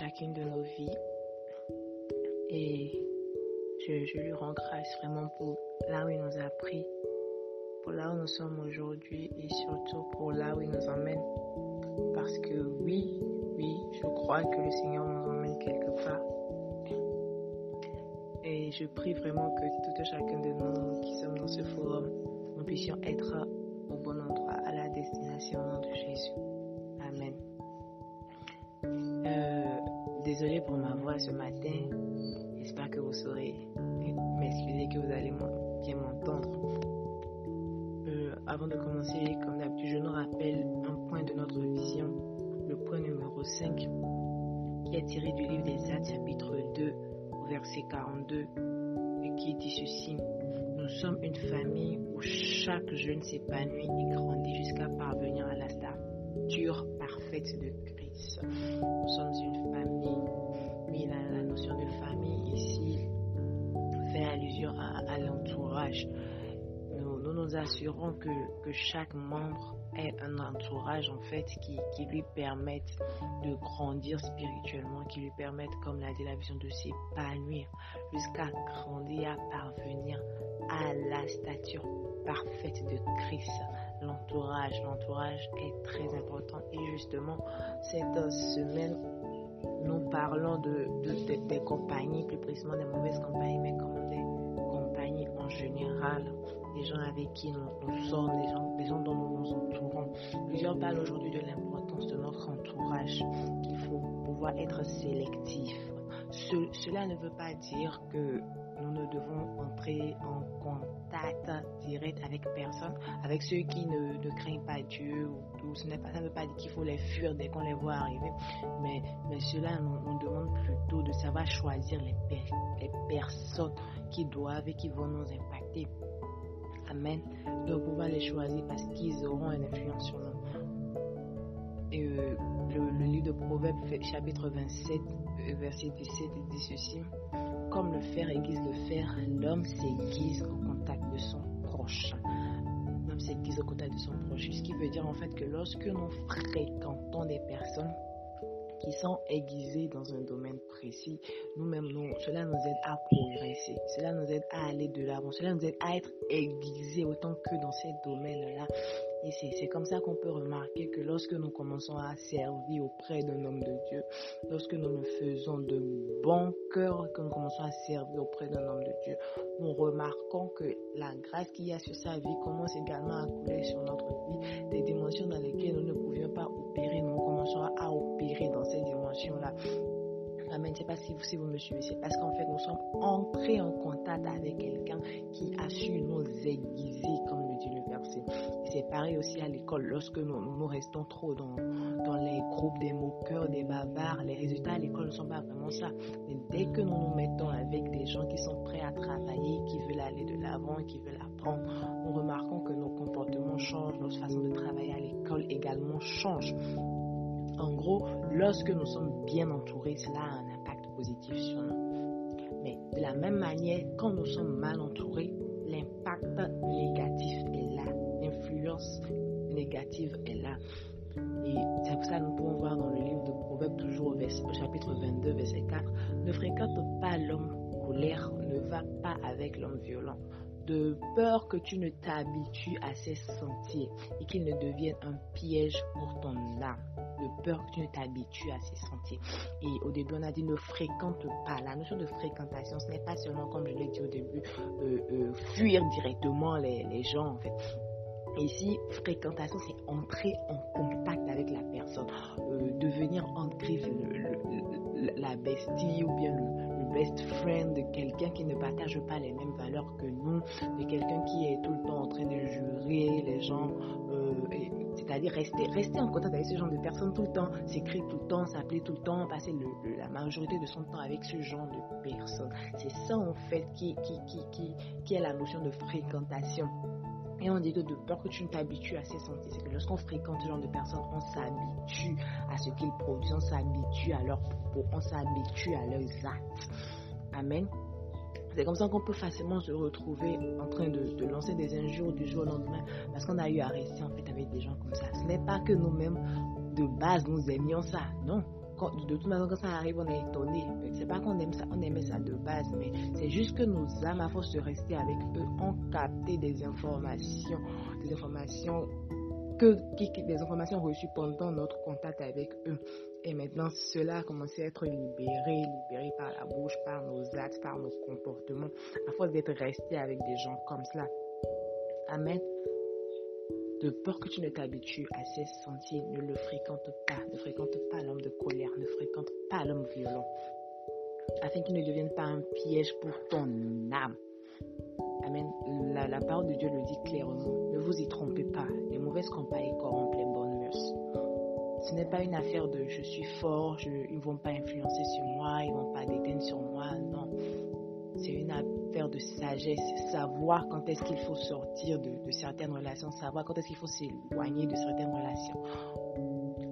chacune de nos vies. Et je, lui rends grâce vraiment pour là où il nous a pris, pour là où nous sommes aujourd'hui et surtout pour là où il nous emmène. Parce que oui, oui, je crois que le Seigneur nous emmène quelque part. Et je prie vraiment que tout et chacun de nous qui sommes dans ce forum, nous puissions être au bon endroit, à la destination de Jésus. Désolée pour ma voix ce matin. J'espère que vous saurez m'excuser, que vous allez bien m'entendre. Euh, avant de commencer, comme d'habitude, je nous rappelle un point de notre vision, le point numéro 5, qui est tiré du livre des Actes, chapitre 2, verset 42, et qui dit ceci. Nous sommes une famille où chaque jeune s'épanouit et grandit jusqu'à parvenir à la stature parfaite de Christ. Nous sommes une famille. Oui, la, notion de famille ici fait allusion à l'entourage nous assurons que, que chaque membre ait un entourage en fait qui, qui lui permette de grandir spirituellement, qui lui permette, comme l'a dit la vision, de s'épanouir jusqu'à grandir, à parvenir à la stature parfaite de Christ. L'entourage, l'entourage est très important justement cette semaine nous parlons de, de, des compagnies, plus précisément des mauvaises compagnies, mais comme des compagnies en général des gens avec qui nous, sommes, des gens, des gens dont nous nous entourons. Plusieurs parlent aujourd'hui de l'importance de notre entourage, qu'il faut pouvoir être sélectif. cela ne veut pas dire que nous ne devons entrer en contact avec personne, avec ceux qui ne, ne craignent pas Dieu ou. Ce pas, ça ne veut pas dire qu'il faut les fuir dès qu'on les voit arriver, mais, mais cela nous, demande plutôt de savoir choisir les, les personnes qui doivent et qui vont nous impacter. Amen. De pouvoir les choisir parce qu'ils auront une influence sur nous. Et euh, le, livre de Proverbes, chapitre 27, euh, verset 17, dit ceci. Comme le fer aiguise le fer, l'homme s'aiguise au contact de son L'homme s'aiguise au contact de son proche. Ce qui veut dire en fait que lorsque nous fréquentons des personnes qui sont aiguisés dans un domaine précis, nous-mêmes, nous, cela nous aide à progresser, cela nous aide à aller de l'avant, cela nous aide à être aiguisés autant que dans ces domaines-là. C'est comme ça qu'on peut remarquer que lorsque nous commençons à servir auprès d'un homme de Dieu, lorsque nous le faisons de bon cœur, que nous commençons à servir auprès d'un homme de Dieu, nous remarquons que la grâce qu'il y a sur sa vie commence également à couler sur notre vie, des dimensions dans lesquelles nous ne pouvions pas opérer, nous commençons à opérer dans ces dimensions-là. Amen. Je ne sais pas si vous, si vous me suivez. C'est parce qu'en fait, nous sommes entrés en contact avec quelqu'un qui a su nous aiguiser, comme le dit le verset. C'est pareil aussi à l'école. Lorsque nous, restons trop dans, dans les groupes des moqueurs, des bavards, les résultats à l'école ne sont pas vraiment ça. Mais dès que nous nous mettons avec des gens qui sont prêts à travailler, qui veulent aller de l'avant, qui veulent apprendre, nous remarquons que nos comportements changent, notre façon de travailler à l'école également change. En gros, lorsque nous sommes bien entourés, cela a un impact positif sur nous. Mais de la même manière, quand nous sommes mal entourés, l'impact négatif est là. L'influence négative est là. Et c'est pour ça que nous pouvons voir dans le livre de Proverbes, toujours au, chapitre 22, verset 4, ne fréquente pas l'homme colère, ne va pas avec l'homme violent de peur que tu ne t'habitues à ces sentiers et qu'ils ne deviennent un piège pour ton âme. De peur que tu ne t'habitues à ces sentiers. Et au début, on a dit ne fréquente pas. La notion de fréquentation, ce n'est pas seulement, comme je l'ai dit au début, euh, euh, fuir directement les, gens, en fait. Ici, fréquentation, c'est entrer en contact avec la personne, euh, devenir en le, la bestie ou bien le, de quelqu'un qui ne partage pas les mêmes valeurs que nous, de quelqu'un qui est tout le temps en train de jurer les gens, euh, c'est-à-dire rester, rester en contact avec ce genre de personnes tout le temps, s'écrire tout le temps, s'appeler tout le temps, passer la majorité de son temps avec ce genre de personnes. C'est ça en fait qui, qui, qui, qui, qui est la notion de fréquentation. Et on dit que de peur que tu ne t'habitues à ces sentiers, c'est que lorsqu'on fréquente ce genre de personnes, on s'habitue à ce qu'ils produisent, on s'habitue à leurs propos, on s'habitue à leurs actes. Amen. C'est comme ça qu'on peut facilement se retrouver en train de, lancer des injures du jour au lendemain parce qu'on a eu à rester en fait avec des gens comme ça. Ce n'est pas que nous-mêmes de base nous aimions ça, non. de toute manière, quand ça arrive, on est étonné. C'est pas qu'on aime ça, on aimait ça de base, mais c'est juste que nos âmes, à force de rester avec eux, ont capté des informations, des informations que, des informations reçues pendant notre contact avec eux. Et maintenant, cela a commencé à être libéré, libéré par la bouche, par nos actes, par nos comportements, à force d'être resté avec des gens comme cela. Amen. De peur que tu ne t'habitues à ces sentiers, ne le fréquente pas. Ne fréquente pas l'homme de colère, ne fréquente pas l'homme violent. Afin qu'il ne devienne pas un piège pour ton âme. Amen. La, la, parole de Dieu le dit clairement. Ne vous y trompez pas. Les mauvaises compagnies corrompent les bonnes mœurs. Ce n'est pas une affaire de je suis fort, ils ne vont pas influencer sur moi, ils ne vont pas déteindre sur moi. Non. C'est une affaire de sagesse, savoir quand est-ce qu'il faut sortir de, certaines relations, savoir quand est-ce qu'il faut s'éloigner de certaines relations.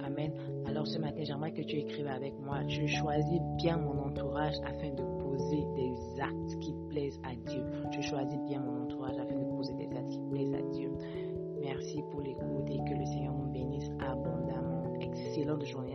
Amen. Alors ce matin, j'aimerais que tu écrives avec moi. Je choisis bien mon entourage afin de poser des actes qui plaisent à Dieu. Je choisis bien mon entourage afin de Merci